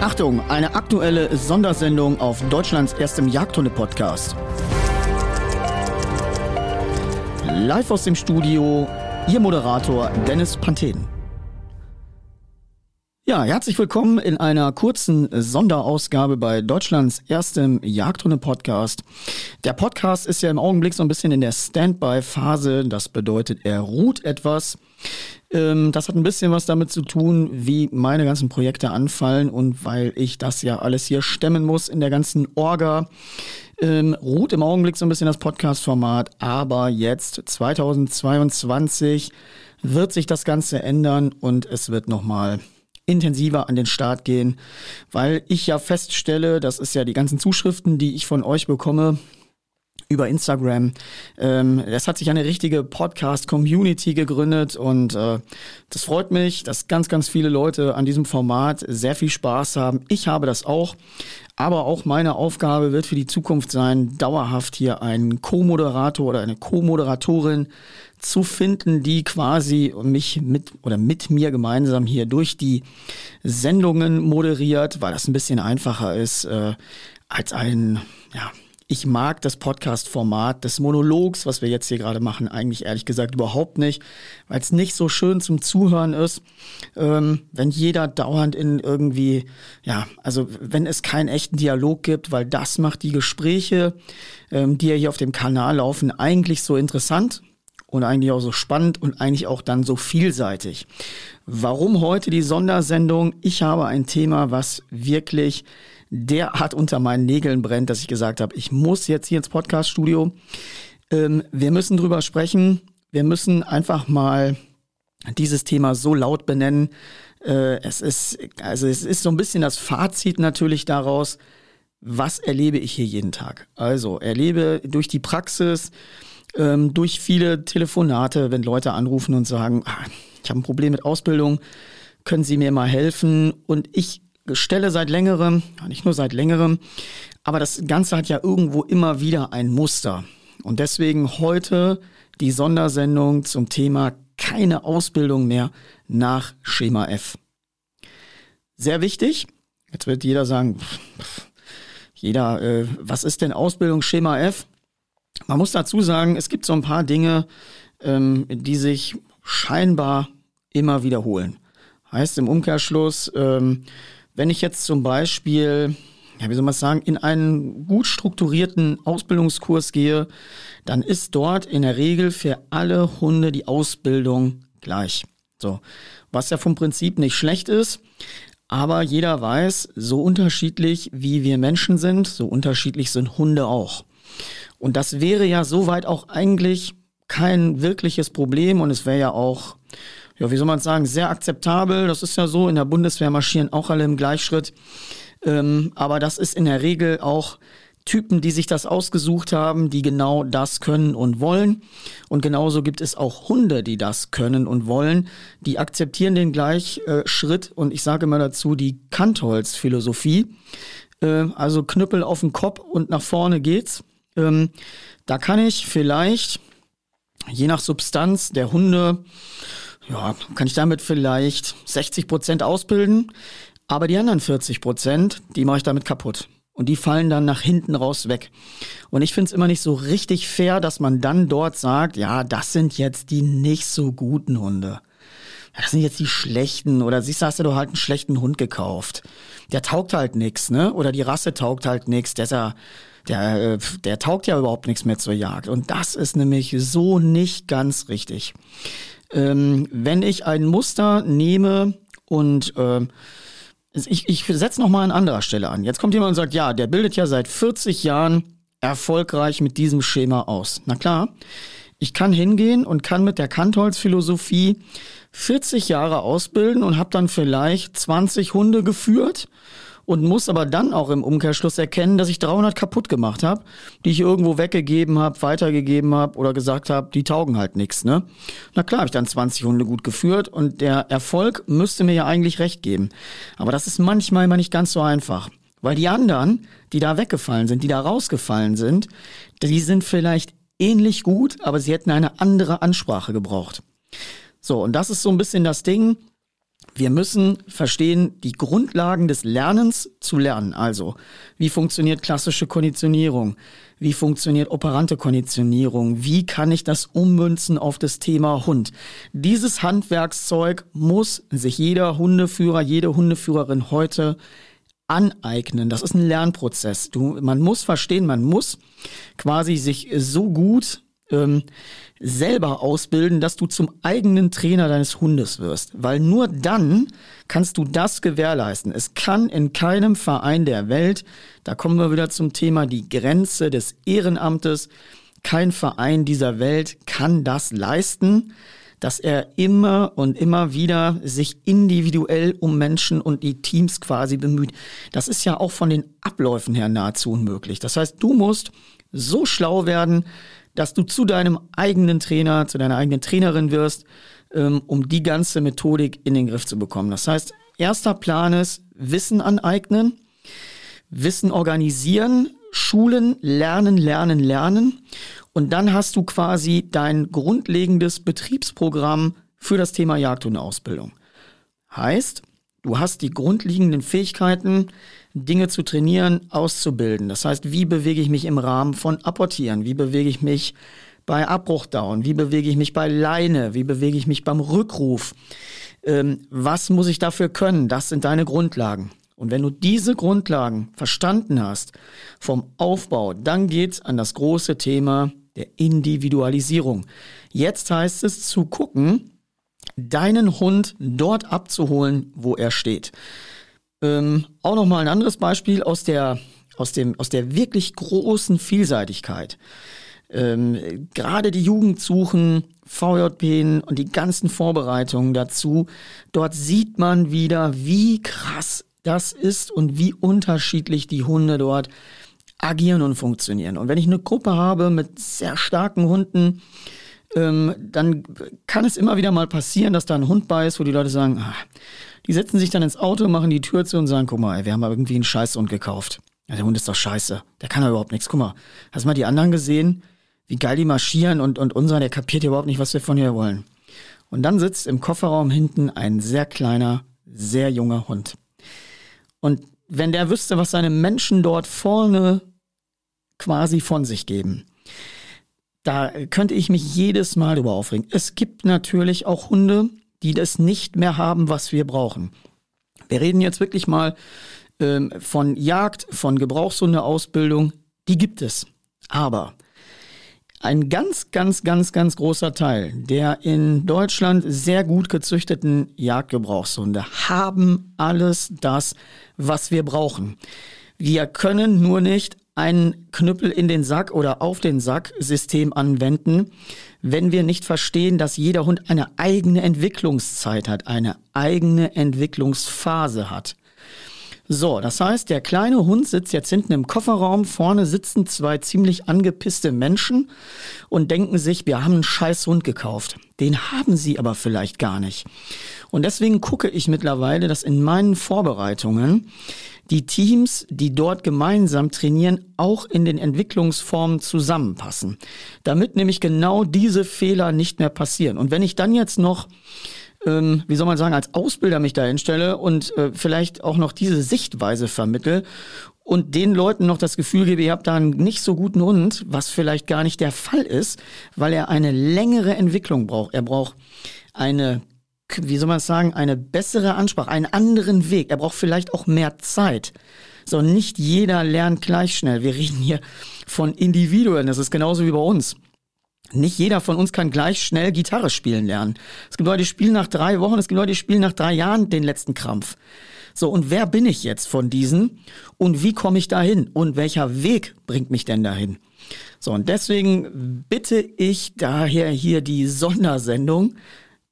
Achtung, eine aktuelle Sondersendung auf Deutschlands erstem Jagdhunde-Podcast. Live aus dem Studio, Ihr Moderator Dennis Panthen. Ja, herzlich willkommen in einer kurzen Sonderausgabe bei Deutschlands erstem Jagdhunde-Podcast. Der Podcast ist ja im Augenblick so ein bisschen in der Standby-Phase. Das bedeutet, er ruht etwas. Ähm, das hat ein bisschen was damit zu tun, wie meine ganzen Projekte anfallen und weil ich das ja alles hier stemmen muss in der ganzen Orga. Ähm, ruht im Augenblick so ein bisschen das Podcast-Format, aber jetzt 2022 wird sich das Ganze ändern und es wird nochmal intensiver an den Start gehen, weil ich ja feststelle, das ist ja die ganzen Zuschriften, die ich von euch bekomme, über Instagram. Ähm, es hat sich eine richtige Podcast-Community gegründet und äh, das freut mich, dass ganz, ganz viele Leute an diesem Format sehr viel Spaß haben. Ich habe das auch. Aber auch meine Aufgabe wird für die Zukunft sein, dauerhaft hier einen Co-Moderator oder eine Co-Moderatorin zu finden, die quasi mich mit oder mit mir gemeinsam hier durch die Sendungen moderiert, weil das ein bisschen einfacher ist äh, als ein ja, ich mag das Podcast-Format des Monologs, was wir jetzt hier gerade machen, eigentlich ehrlich gesagt überhaupt nicht, weil es nicht so schön zum Zuhören ist, ähm, wenn jeder dauernd in irgendwie, ja, also wenn es keinen echten Dialog gibt, weil das macht die Gespräche, ähm, die ja hier auf dem Kanal laufen, eigentlich so interessant und eigentlich auch so spannend und eigentlich auch dann so vielseitig. Warum heute die Sondersendung? Ich habe ein Thema, was wirklich derart unter meinen Nägeln brennt, dass ich gesagt habe, ich muss jetzt hier ins Podcaststudio. Ähm, wir müssen drüber sprechen. Wir müssen einfach mal dieses Thema so laut benennen. Äh, es ist, also es ist so ein bisschen das Fazit natürlich daraus, was erlebe ich hier jeden Tag? Also erlebe durch die Praxis, ähm, durch viele Telefonate, wenn Leute anrufen und sagen, ah, ich habe ein Problem mit Ausbildung, können Sie mir mal helfen? Und ich stelle seit längerem, nicht nur seit längerem, aber das Ganze hat ja irgendwo immer wieder ein Muster. Und deswegen heute die Sondersendung zum Thema keine Ausbildung mehr nach Schema F. Sehr wichtig. Jetzt wird jeder sagen, jeder, äh, was ist denn Ausbildung Schema F? Man muss dazu sagen, es gibt so ein paar Dinge, ähm, die sich scheinbar immer wiederholen. Heißt im Umkehrschluss, ähm, wenn ich jetzt zum Beispiel, ja, wie soll man sagen, in einen gut strukturierten Ausbildungskurs gehe, dann ist dort in der Regel für alle Hunde die Ausbildung gleich. So. Was ja vom Prinzip nicht schlecht ist, aber jeder weiß, so unterschiedlich wie wir Menschen sind, so unterschiedlich sind Hunde auch. Und das wäre ja soweit auch eigentlich kein wirkliches Problem und es wäre ja auch ja, wie soll man sagen, sehr akzeptabel. Das ist ja so, in der Bundeswehr marschieren auch alle im Gleichschritt. Ähm, aber das ist in der Regel auch Typen, die sich das ausgesucht haben, die genau das können und wollen. Und genauso gibt es auch Hunde, die das können und wollen. Die akzeptieren den Gleichschritt und ich sage mal dazu die Kantholz-Philosophie. Äh, also Knüppel auf den Kopf und nach vorne geht's. Ähm, da kann ich vielleicht, je nach Substanz der Hunde, ja, kann ich damit vielleicht 60 Prozent ausbilden, aber die anderen 40 Prozent, die mache ich damit kaputt. Und die fallen dann nach hinten raus weg. Und ich finde es immer nicht so richtig fair, dass man dann dort sagt, ja, das sind jetzt die nicht so guten Hunde. Das sind jetzt die schlechten. Oder siehst du, hast du halt einen schlechten Hund gekauft. Der taugt halt nix, ne? Oder die Rasse taugt halt nix. Der, ja, der, äh, der taugt ja überhaupt nichts mehr zur Jagd. Und das ist nämlich so nicht ganz richtig. Ähm, wenn ich ein Muster nehme und äh, ich, ich setze nochmal an anderer Stelle an. Jetzt kommt jemand und sagt, ja, der bildet ja seit 40 Jahren erfolgreich mit diesem Schema aus. Na klar, ich kann hingehen und kann mit der Kantholz-Philosophie 40 Jahre ausbilden und habe dann vielleicht 20 Hunde geführt und muss aber dann auch im Umkehrschluss erkennen, dass ich 300 kaputt gemacht habe, die ich irgendwo weggegeben habe, weitergegeben habe oder gesagt habe, die taugen halt nichts. Ne? Na klar, habe ich dann 20 Hunde gut geführt und der Erfolg müsste mir ja eigentlich recht geben. Aber das ist manchmal immer nicht ganz so einfach. Weil die anderen, die da weggefallen sind, die da rausgefallen sind, die sind vielleicht ähnlich gut, aber sie hätten eine andere Ansprache gebraucht. So, und das ist so ein bisschen das Ding, Wir müssen verstehen, die Grundlagen des Lernens zu lernen. Also, wie funktioniert klassische Konditionierung? Wie funktioniert operante Konditionierung? Wie kann ich das ummünzen auf das Thema Hund? Dieses Handwerkszeug muss sich jeder Hundeführer, jede Hundeführerin heute aneignen. Das ist ein Lernprozess. Du, man muss verstehen, man muss quasi sich so gut ähm, selber ausbilden, dass du zum eigenen Trainer deines Hundes wirst. Weil nur dann kannst du das gewährleisten. Es kann in keinem Verein der Welt, da kommen wir wieder zum Thema die Grenze des Ehrenamtes, kein Verein dieser Welt kann das leisten, dass er immer und immer wieder sich individuell um Menschen und die Teams quasi bemüht. Das ist ja auch von den Abläufen her nahezu unmöglich. Das heißt, du musst so schlau werden, dass du zu deinem eigenen Trainer, zu deiner eigenen Trainerin wirst, ähm, um die ganze Methodik in den Griff zu bekommen. Das heißt, erster Plan ist Wissen aneignen, Wissen organisieren, schulen, lernen, lernen, lernen. Und dann hast du quasi dein grundlegendes Betriebsprogramm für das Thema Jagdhundeausbildung. Heißt, du hast die grundlegenden Fähigkeiten, Dinge zu trainieren, auszubilden. Das heißt, wie bewege ich mich im Rahmen von Apportieren? Wie bewege ich mich bei Abbruchdown? Wie bewege ich mich bei Leine? Wie bewege ich mich beim Rückruf? Ähm, was muss ich dafür können? Das sind deine Grundlagen. Und wenn du diese Grundlagen verstanden hast vom Aufbau, dann geht's an das große Thema der Individualisierung. Jetzt heißt es zu gucken, deinen Hund dort abzuholen, wo er steht. Ähm, auch noch mal ein anderes Beispiel aus der aus dem aus der wirklich großen Vielseitigkeit. Ähm, Gerade die Jugendsuchen, VJP und die ganzen Vorbereitungen dazu, dort sieht man wieder, wie krass das ist und wie unterschiedlich die Hunde dort agieren und funktionieren. Und wenn ich eine Gruppe habe mit sehr starken Hunden, ähm, dann kann es immer wieder mal passieren, dass da ein Hund bei ist, wo die Leute sagen, ah, die setzen sich dann ins Auto, machen die Tür zu und sagen, guck mal, ey, wir haben irgendwie einen Scheißhund gekauft. Ja, der Hund ist doch scheiße. Der kann doch überhaupt nichts. Guck mal, hast du mal die anderen gesehen? Wie geil die marschieren und, und unser, der kapiert ja überhaupt nicht, was wir von hier wollen. Und dann sitzt im Kofferraum hinten ein sehr kleiner, sehr junger Hund. Und wenn der wüsste, was seine Menschen dort vorne quasi von sich geben, da könnte ich mich jedes Mal über aufregen. Es gibt natürlich auch Hunde, die das nicht mehr haben, was wir brauchen. Wir reden jetzt wirklich mal ähm, von Jagd, von Gebrauchshundeausbildung. Die gibt es. Aber ein ganz, ganz, ganz, ganz großer Teil der in Deutschland sehr gut gezüchteten Jagdgebrauchshunde haben alles das, was wir brauchen. Wir können nur nicht ein Knüppel in den Sack oder auf den Sack System anwenden, wenn wir nicht verstehen, dass jeder Hund eine eigene Entwicklungszeit hat, eine eigene Entwicklungsphase hat. So, das heißt, der kleine Hund sitzt jetzt hinten im Kofferraum, vorne sitzen zwei ziemlich angepisste Menschen und denken sich, wir haben einen scheiß Hund gekauft. Den haben sie aber vielleicht gar nicht. Und deswegen gucke ich mittlerweile, dass in meinen Vorbereitungen die Teams, die dort gemeinsam trainieren, auch in den Entwicklungsformen zusammenpassen. Damit nämlich genau diese Fehler nicht mehr passieren. Und wenn ich dann jetzt noch ähm, wie soll man sagen, als Ausbilder mich da hinstelle und äh, vielleicht auch noch diese Sichtweise vermittel und den Leuten noch das Gefühl gebe, ihr habt da einen nicht so guten Hund, was vielleicht gar nicht der Fall ist, weil er eine längere Entwicklung braucht. Er braucht eine wie soll man sagen, eine bessere Ansprache, einen anderen Weg. Er braucht vielleicht auch mehr Zeit. So, nicht jeder lernt gleich schnell. Wir reden hier von Individuen. Das ist genauso wie bei uns. Nicht jeder von uns kann gleich schnell Gitarre spielen lernen. Es gibt Leute, die spielen nach drei Wochen, es gibt Leute, die spielen nach drei Jahren den letzten Krampf. So, und wer bin ich jetzt von diesen? Und wie komme ich dahin? Und welcher Weg bringt mich denn dahin? So, und deswegen bitte ich daher hier die Sondersendung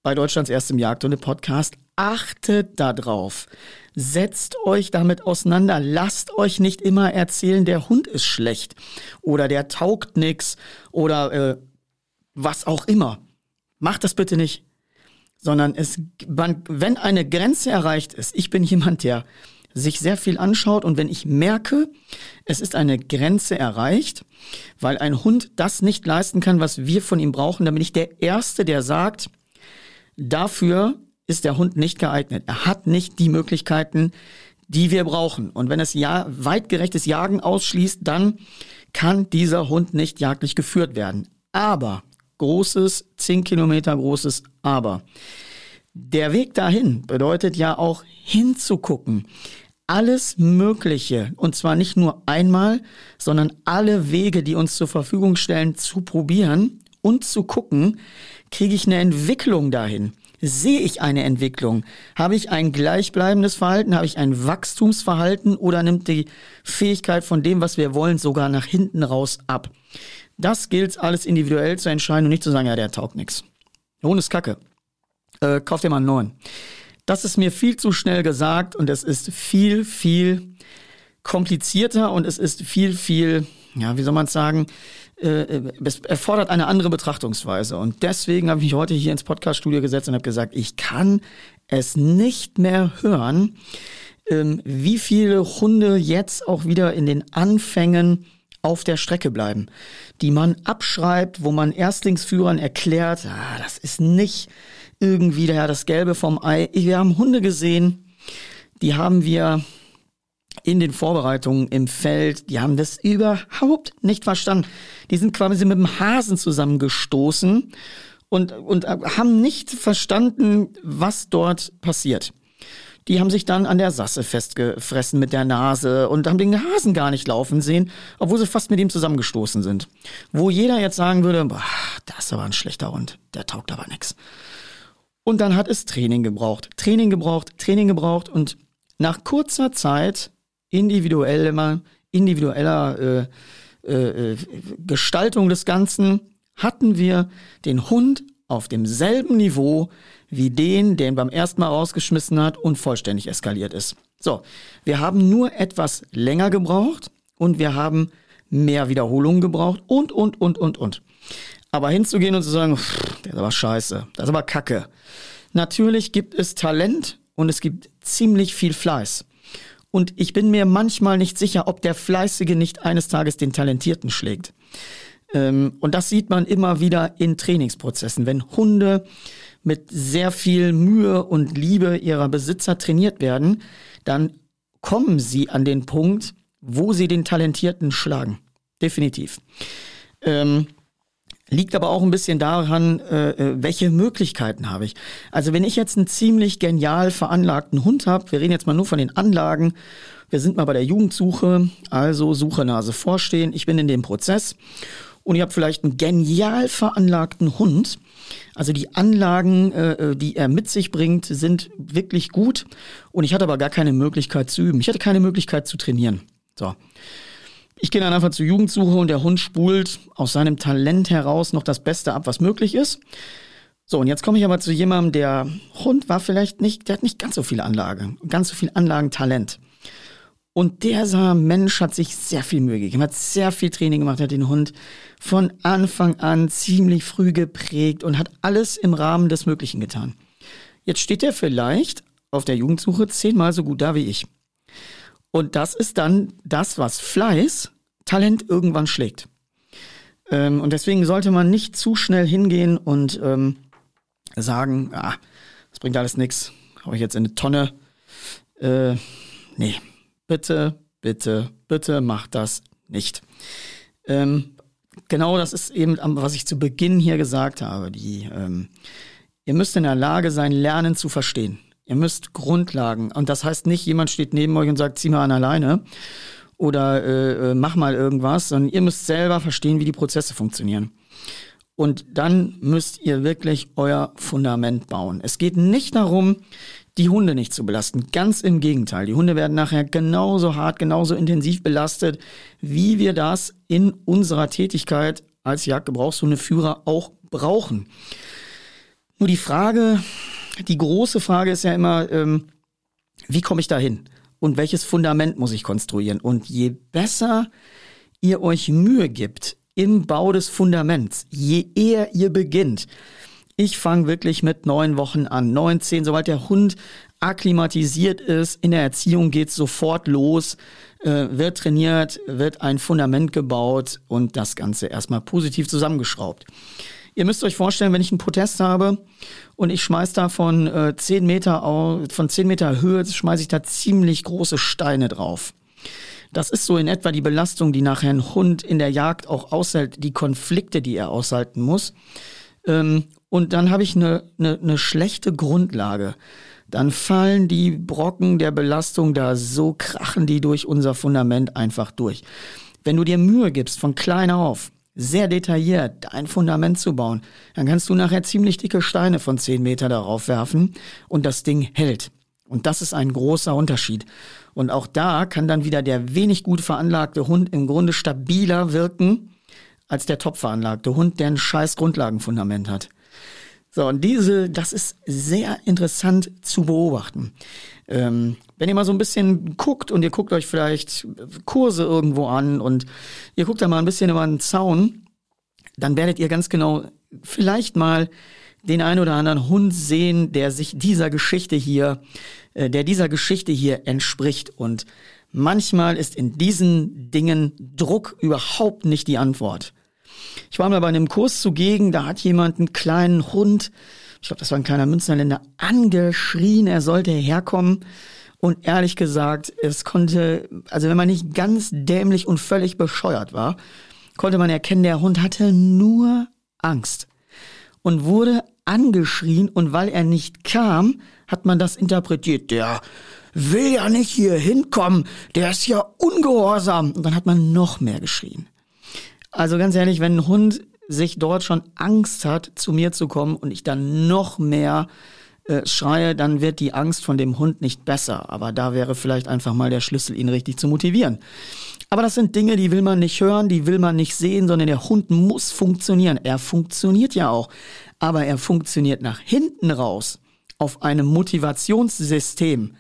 bei Deutschlands erstem Jagdhunde-Podcast. Achtet darauf. Setzt euch damit auseinander. Lasst euch nicht immer erzählen, der Hund ist schlecht oder der taugt nix oder äh, was auch immer. Macht das bitte nicht. Sondern es, man, wenn eine Grenze erreicht ist, ich bin jemand, der sich sehr viel anschaut und wenn ich merke, es ist eine Grenze erreicht, weil ein Hund das nicht leisten kann, was wir von ihm brauchen, dann bin ich der Erste, der sagt, Dafür ist der Hund nicht geeignet. Er hat nicht die Möglichkeiten, die wir brauchen. Und wenn es ja weitgerechtes Jagen ausschließt, dann kann dieser Hund nicht jagdlich geführt werden. Aber, großes, 10 Kilometer großes Aber. Der Weg dahin bedeutet ja auch hinzugucken. Alles Mögliche, und zwar nicht nur einmal, sondern alle Wege, die uns zur Verfügung stellen, zu probieren und zu gucken, kriege ich eine Entwicklung dahin. Sehe ich eine Entwicklung? Habe ich ein gleichbleibendes Verhalten? Habe ich ein Wachstumsverhalten? Oder nimmt die Fähigkeit von dem, was wir wollen, sogar nach hinten raus ab? Das gilt alles individuell zu entscheiden und nicht zu sagen, ja, der taugt nichts. Der Hund ist kacke. Äh, kauf dir mal einen neuen. Das ist mir viel zu schnell gesagt und es ist viel, viel komplizierter und es ist viel, viel, ja, wie soll man es sagen, äh, es erfordert eine andere Betrachtungsweise. Und deswegen habe ich mich heute hier ins Podcaststudio gesetzt und habe gesagt, ich kann es nicht mehr hören, ähm, wie viele Hunde jetzt auch wieder in den Anfängen auf der Strecke bleiben, die man abschreibt, wo man Erstlingsführern erklärt, ah, das ist nicht irgendwie der, das Gelbe vom Ei. Wir haben Hunde gesehen, die haben wir in den Vorbereitungen im Feld, die haben das überhaupt nicht verstanden. Die sind quasi mit dem Hasen zusammengestoßen und, und haben nicht verstanden, was dort passiert. Die haben sich dann an der Sasse festgefressen mit der Nase und haben den Hasen gar nicht laufen sehen, obwohl sie fast mit ihm zusammengestoßen sind. Wo jeder jetzt sagen würde, boah, das ist aber ein schlechter Hund, der taugt aber nix. Und dann hat es Training gebraucht, Training gebraucht, Training gebraucht und nach kurzer Zeit individueller, individueller äh, äh, Gestaltung des Ganzen hatten wir den Hund auf demselben Niveau wie den, der ihn beim ersten Mal rausgeschmissen hat und vollständig eskaliert ist. So, wir haben nur etwas länger gebraucht und wir haben mehr Wiederholungen gebraucht und, und, und, und, und. Aber hinzugehen und zu sagen, pff, der ist aber scheiße, das ist aber kacke. Natürlich gibt es Talent und es gibt ziemlich viel Fleiß. Und ich bin mir manchmal nicht sicher, ob der Fleißige nicht eines Tages den Talentierten schlägt. Ähm, und das sieht man immer wieder in Trainingsprozessen. Wenn Hunde mit sehr viel Mühe und Liebe ihrer Besitzer trainiert werden, dann kommen sie an den Punkt, wo sie den Talentierten schlagen. Definitiv. Ähm, Liegt aber auch ein bisschen daran, äh, äh, welche Möglichkeiten habe ich. Also wenn ich jetzt einen ziemlich genial veranlagten Hund habe, wir reden jetzt mal nur von den Anlagen, wir sind mal bei der Jugendsuche, also Suche Nase vorstehen, ich bin in dem Prozess und ich habe vielleicht einen genial veranlagten Hund. Also die Anlagen, äh, äh, die er mit sich bringt, sind wirklich gut und ich hatte aber gar keine Möglichkeit zu üben. Ich hatte keine Möglichkeit zu trainieren. So. Ich gehe dann einfach zur Jugendsuche und der Hund spult aus seinem Talent heraus noch das Beste ab, was möglich ist. So, und jetzt komme ich aber zu jemandem, der Hund war vielleicht nicht, der hat nicht ganz so viel Anlage, ganz so viel Anlagentalent. Und dieser Mensch hat sich sehr viel Mühe gegeben, hat sehr viel Training gemacht, hat den Hund von Anfang an ziemlich früh geprägt und hat alles im Rahmen des Möglichen getan. Jetzt steht er vielleicht auf der Jugendsuche zehnmal so gut da wie ich. Und das ist dann das, was Fleiß Talent irgendwann schlägt. Ähm, und deswegen sollte man nicht zu schnell hingehen und ähm, sagen, ah, das bringt alles nichts, hau ich jetzt in eine Tonne. Äh, nee, bitte, bitte, bitte macht das nicht. Ähm, genau das ist eben, was ich zu Beginn hier gesagt habe. Die, ähm, ihr müsst in der Lage sein, Lernen zu verstehen. Ihr müsst Grundlagen. Und das heißt nicht, jemand steht neben euch und sagt, zieh mal an alleine oder äh, äh, mach mal irgendwas, sondern ihr müsst selber verstehen, wie die Prozesse funktionieren. Und dann müsst ihr wirklich euer Fundament bauen. Es geht nicht darum, die Hunde nicht zu belasten. Ganz im Gegenteil. Die Hunde werden nachher genauso hart, genauso intensiv belastet, wie wir das in unserer Tätigkeit als Jagdgebrauchshundeführer auch brauchen. Nur die Frage, die große Frage ist ja immer, ähm, wie komme ich da hin? Und welches Fundament muss ich konstruieren? Und je besser ihr euch Mühe gibt im Bau des Fundaments, je eher ihr beginnt, ich fange wirklich mit neun Wochen an, neun, zehn, sobald der Hund akklimatisiert ist, in der Erziehung geht's sofort los, äh, wird trainiert, wird ein Fundament gebaut und das Ganze erstmal positiv zusammengeschraubt. Ihr müsst euch vorstellen, wenn ich einen Protest habe und ich schmeiß da von äh, 10 Meter von 10 Meter Höhe, schmeiße ich da ziemlich große Steine drauf. Das ist so in etwa die Belastung, die nachher ein Hund in der Jagd auch aushält, die Konflikte, die er aushalten muss. Ähm, und dann habe ich eine, eine, eine schlechte Grundlage. Dann fallen die Brocken der Belastung da so krachen die durch unser Fundament einfach durch. Wenn du dir Mühe gibst, von klein auf, sehr detailliert ein Fundament zu bauen, dann kannst du nachher ziemlich dicke Steine von 10 Meter darauf werfen und das Ding hält. Und das ist ein großer Unterschied. Und auch da kann dann wieder der wenig gut veranlagte Hund im Grunde stabiler wirken als der top veranlagte Hund, der ein scheiß Grundlagenfundament hat. So, und diese, das ist sehr interessant zu beobachten. Ähm, wenn ihr mal so ein bisschen guckt und ihr guckt euch vielleicht Kurse irgendwo an und ihr guckt da mal ein bisschen über den Zaun, dann werdet ihr ganz genau vielleicht mal den ein oder anderen Hund sehen, der sich dieser Geschichte hier, äh, der dieser Geschichte hier entspricht. Und manchmal ist in diesen Dingen Druck überhaupt nicht die Antwort. Ich war mal bei einem Kurs zugegen, da hat jemand einen kleinen Hund, ich glaube, das war ein kleiner Münsterländer, angeschrien, er sollte herkommen. Und ehrlich gesagt, es konnte, also wenn man nicht ganz dämlich und völlig bescheuert war, konnte man erkennen, der Hund hatte nur Angst und wurde angeschrien und weil er nicht kam, hat man das interpretiert. Der will ja nicht hier hinkommen, der ist ja ungehorsam. Und dann hat man noch mehr geschrien. Also ganz ehrlich, wenn ein Hund sich dort schon Angst hat, zu mir zu kommen und ich dann noch mehr äh, schreie, dann wird die Angst von dem Hund nicht besser. Aber da wäre vielleicht einfach mal der Schlüssel, ihn richtig zu motivieren. Aber das sind Dinge, die will man nicht hören, die will man nicht sehen, sondern der Hund muss funktionieren. Er funktioniert ja auch. Aber er funktioniert nach hinten raus auf einem Motivationssystem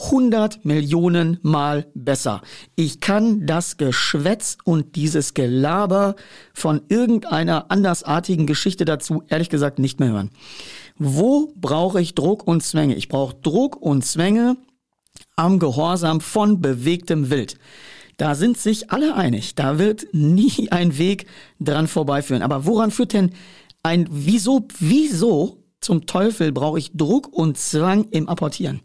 100 Millionen Mal besser. Ich kann das Geschwätz und dieses Gelaber von irgendeiner andersartigen Geschichte dazu ehrlich gesagt nicht mehr hören. Wo brauche ich Druck und Zwänge? Ich brauche Druck und Zwänge am Gehorsam von bewegtem Wild. Da sind sich alle einig. Da wird nie ein Weg dran vorbeiführen. Aber woran führt denn ein, wieso, wieso zum Teufel brauche ich Druck und Zwang im Apportieren?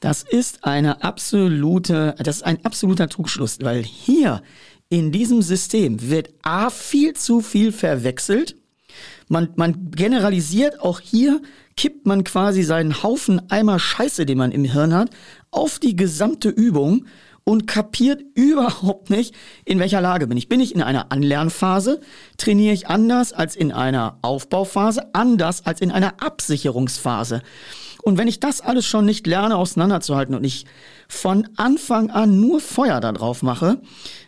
Das ist eine absolute, das ist ein absoluter Trugschluss, weil hier in diesem System wird A viel zu viel verwechselt. Man, man generalisiert auch hier, kippt man quasi seinen Haufen Eimer Scheiße, den man im Hirn hat, auf die gesamte Übung und kapiert überhaupt nicht, in welcher Lage bin ich. Bin ich in einer Anlernphase? Trainiere ich anders als in einer Aufbauphase? Anders als in einer Absicherungsphase? Und wenn ich das alles schon nicht lerne auseinanderzuhalten und ich von Anfang an nur Feuer da drauf mache,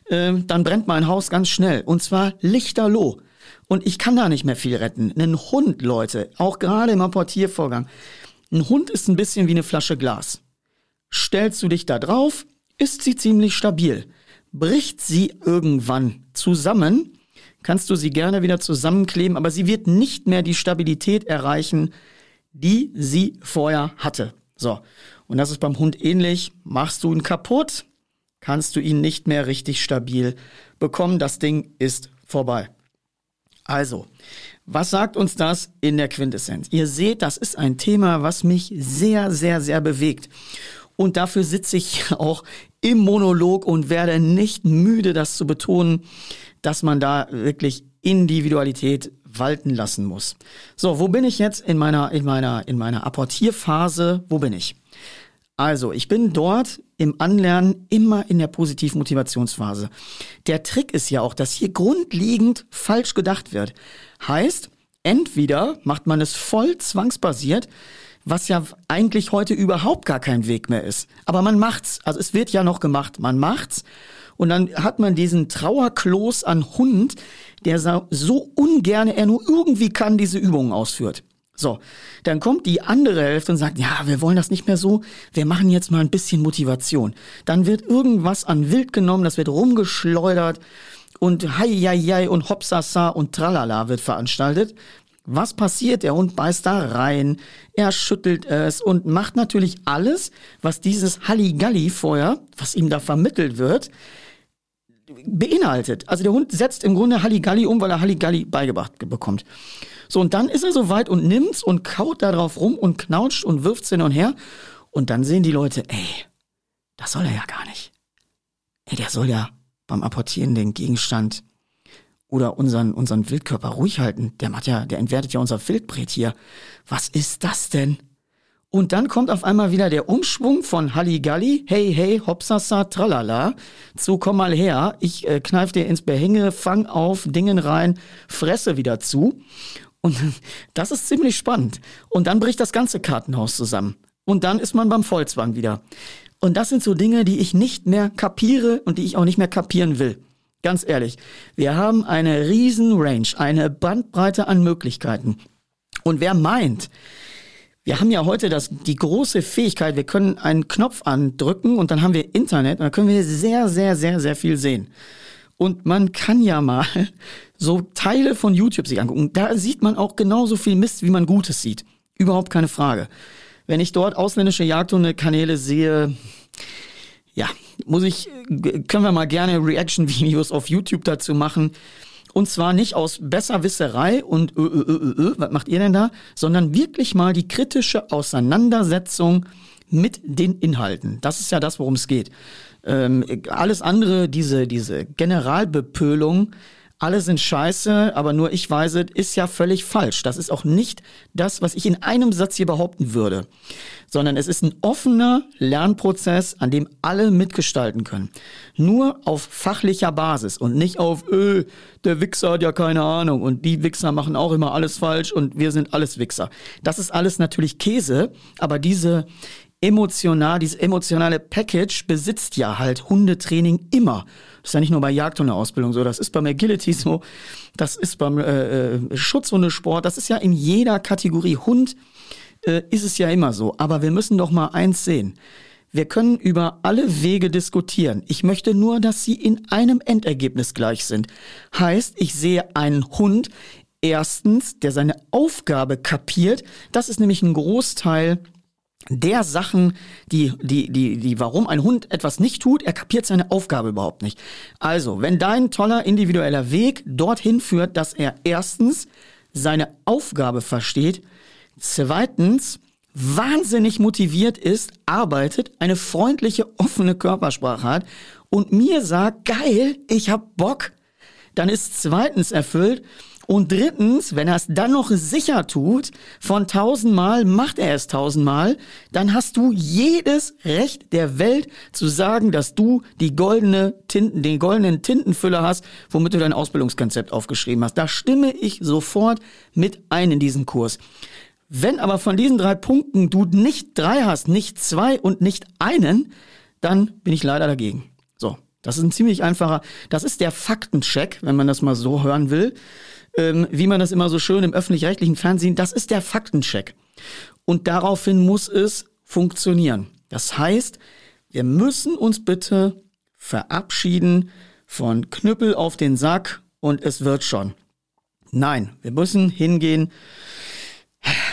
äh, dann brennt mein Haus ganz schnell. Und zwar lichterloh. Und ich kann da nicht mehr viel retten. Ein Hund, Leute, auch gerade im Apportiervorgang. Ein Hund ist ein bisschen wie eine Flasche Glas. Stellst du dich da drauf, ist sie ziemlich stabil. Bricht sie irgendwann zusammen, kannst du sie gerne wieder zusammenkleben, aber sie wird nicht mehr die Stabilität erreichen, die sie vorher hatte. So. Und das ist beim Hund ähnlich. Machst du ihn kaputt, kannst du ihn nicht mehr richtig stabil bekommen. Das Ding ist vorbei. Also, was sagt uns das in der Quintessenz? Ihr seht, das ist ein Thema, was mich sehr, sehr, sehr bewegt. Und dafür sitze ich auch im Monolog und werde nicht müde, das zu betonen, dass man da wirklich Individualität walten lassen muss. So, wo bin ich jetzt in meiner, in meiner, in meiner Apportierphase? Wo bin ich? Also, ich bin dort im Anlernen immer in der Positivmotivationsphase. Der Trick ist ja auch, dass hier grundlegend falsch gedacht wird. Heißt, entweder macht man es voll zwangsbasiert, was ja eigentlich heute überhaupt gar kein Weg mehr ist. Aber man macht's. Also es wird ja noch gemacht. Man macht's. Und dann hat man diesen Trauerkloß an Hund, der so ungern er nur irgendwie kann diese Übungen ausführt. So, dann kommt die andere Hälfte und sagt, ja, wir wollen das nicht mehr so, wir machen jetzt mal ein bisschen Motivation. Dann wird irgendwas an Wild genommen, das wird rumgeschleudert und hei, hei, hei und hopsasa und tralala wird veranstaltet. Was passiert? Der Hund beißt da rein, er schüttelt es und macht natürlich alles, was dieses Halligalli vorher, was ihm da vermittelt wird, beinhaltet. Also der Hund setzt im Grunde Halligalli um, weil er Halligalli beigebracht bekommt. So, und dann ist er so weit und nimmt's und kaut da drauf rum und knautscht und wirft's hin und her. Und dann sehen die Leute, ey, das soll er ja gar nicht. Ey, der soll ja beim Apportieren den Gegenstand oder unseren, unseren Wildkörper ruhig halten. Der macht ja, der entwertet ja unser Wildbret hier. Was ist das denn? Und dann kommt auf einmal wieder der Umschwung von Halligalli, hey, hey, hopsasa, tralala, zu komm mal her, ich äh, kneif dir ins Behänge, fang auf, Dingen rein, fresse wieder zu. Und das ist ziemlich spannend. Und dann bricht das ganze Kartenhaus zusammen. Und dann ist man beim Vollzwang wieder. Und das sind so Dinge, die ich nicht mehr kapiere und die ich auch nicht mehr kapieren will. Ganz ehrlich, wir haben eine riesen Range, eine Bandbreite an Möglichkeiten. Und wer meint, wir haben ja heute das, die große Fähigkeit, wir können einen Knopf andrücken und dann haben wir Internet und dann können wir sehr, sehr, sehr, sehr viel sehen. Und man kann ja mal so Teile von YouTube sich angucken. Da sieht man auch genauso viel Mist, wie man Gutes sieht. Überhaupt keine Frage. Wenn ich dort ausländische Jagdhunde-Kanäle sehe, ja, muss ich, können wir mal gerne Reaction-Videos auf YouTube dazu machen. Und zwar nicht aus Besserwisserei und ö, ö, ö, ö, was macht ihr denn da, sondern wirklich mal die kritische Auseinandersetzung mit den Inhalten. Das ist ja das, worum es geht. Ähm, alles andere, diese, diese Generalbepölung, alle sind scheiße, aber nur ich weiß es, ist ja völlig falsch. Das ist auch nicht das, was ich in einem Satz hier behaupten würde, sondern es ist ein offener Lernprozess, an dem alle mitgestalten können. Nur auf fachlicher Basis und nicht auf, öh, der Wichser hat ja keine Ahnung und die Wichser machen auch immer alles falsch und wir sind alles Wichser. Das ist alles natürlich Käse, aber diese emotional, dieses emotionale Package besitzt ja halt Hundetraining immer. Das ist ja nicht nur bei Jagdhundeausbildung so, das ist beim Agility so, das ist beim äh, äh, Schutzhundesport, das ist ja in jeder Kategorie Hund äh, ist es ja immer so. Aber wir müssen doch mal eins sehen. Wir können über alle Wege diskutieren. Ich möchte nur, dass sie in einem Endergebnis gleich sind. Heißt, ich sehe einen Hund, erstens, der seine Aufgabe kapiert. Das ist nämlich ein Großteil der Sachen, die, die, die, die, warum ein Hund etwas nicht tut, er kapiert seine Aufgabe überhaupt nicht. Also, wenn dein toller individueller Weg dorthin führt, dass er erstens seine Aufgabe versteht, zweitens wahnsinnig motiviert ist, arbeitet, eine freundliche, offene Körpersprache hat und mir sagt, geil, ich hab Bock, dann ist zweitens erfüllt, und drittens, wenn er es dann noch sicher tut, von tausendmal macht er es tausendmal, dann hast du jedes Recht der Welt zu sagen, dass du die goldene Tinten, den goldenen Tintenfüller hast, womit du dein Ausbildungskonzept aufgeschrieben hast. Da stimme ich sofort mit ein in diesen Kurs. Wenn aber von diesen drei Punkten du nicht drei hast, nicht zwei und nicht einen, dann bin ich leider dagegen. So. Das ist ein ziemlich einfacher, das ist der Faktencheck, wenn man das mal so hören will ähm, wie man das immer so schön im öffentlich-rechtlichen Fernsehen, das ist der Faktencheck. Und daraufhin muss es funktionieren. Das heißt, wir müssen uns bitte verabschieden von Knüppel auf den Sack und es wird schon. Nein, wir müssen hingehen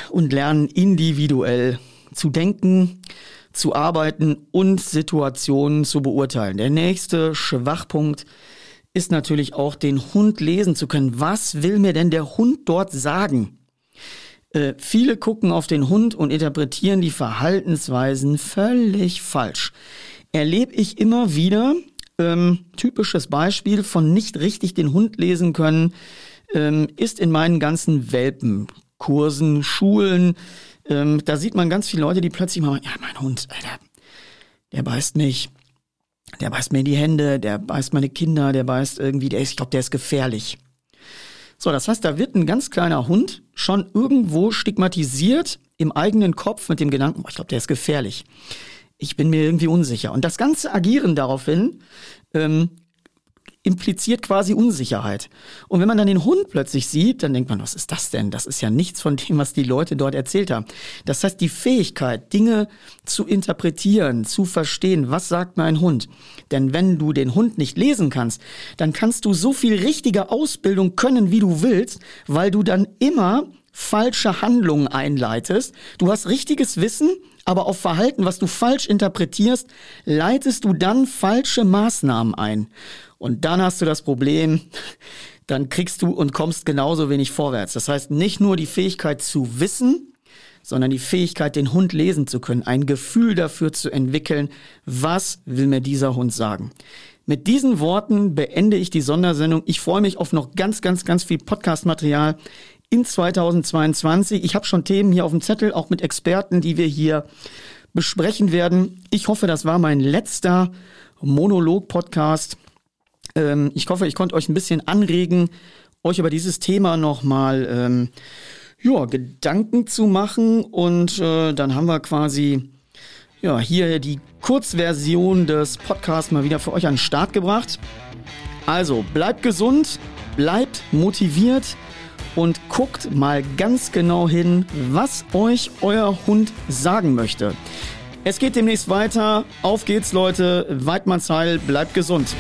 und lernen individuell zu denken, zu arbeiten und Situationen zu beurteilen. Der nächste Schwachpunkt ist natürlich auch den Hund lesen zu können. Was will mir denn der Hund dort sagen? Äh, viele gucken auf den Hund und interpretieren die Verhaltensweisen völlig falsch. Erlebe ich immer wieder, ähm, typisches Beispiel von nicht richtig den Hund lesen können, ähm, ist in meinen ganzen Welpenkursen, Schulen, ähm, da sieht man ganz viele Leute, die plötzlich mal, ja, mein Hund, Alter, der beißt mich, der beißt mir in die Hände, der beißt meine Kinder, der beißt irgendwie, der ist, ich glaube, der ist gefährlich. So, das heißt, da wird ein ganz kleiner Hund schon irgendwo stigmatisiert im eigenen Kopf mit dem Gedanken, oh, ich glaube, der ist gefährlich. Ich bin mir irgendwie unsicher. Und das ganze Agieren daraufhin ähm, impliziert quasi Unsicherheit. Und wenn man dann den Hund plötzlich sieht, dann denkt man, was ist das denn? Das ist ja nichts von dem, was die Leute dort erzählt haben. Das heißt, die Fähigkeit, Dinge zu interpretieren, zu verstehen, was sagt mein Hund? Denn wenn du den Hund nicht lesen kannst, dann kannst du so viel richtige Ausbildung können, wie du willst, weil du dann immer falsche Handlungen einleitest. Du hast richtiges Wissen, aber auf Verhalten, was du falsch interpretierst, leitest du dann falsche Maßnahmen ein. Und dann hast du das Problem, dann kriegst du und kommst genauso wenig vorwärts. Das heißt, nicht nur die Fähigkeit zu wissen, sondern die Fähigkeit, den Hund lesen zu können, ein Gefühl dafür zu entwickeln, was will mir dieser Hund sagen. Mit diesen Worten beende ich die Sondersendung. Ich freue mich auf noch ganz, ganz, ganz viel Podcast-Material in 2022. Ich habe schon Themen hier auf dem Zettel, auch mit Experten, die wir hier besprechen werden. Ich hoffe, das war mein letzter Monolog-Podcast. Ähm, ich hoffe, ich konnte euch ein bisschen anregen, euch über dieses Thema nochmal ähm, ja, Gedanken zu machen. Und äh, dann haben wir quasi ja, hier die Kurzversion des Podcasts mal wieder für euch an den Start gebracht. Also bleibt gesund, bleibt motiviert und guckt mal ganz genau hin, was euch euer Hund sagen möchte. Es geht demnächst weiter. Auf geht's, Leute. Weidmannsheil, bleibt gesund.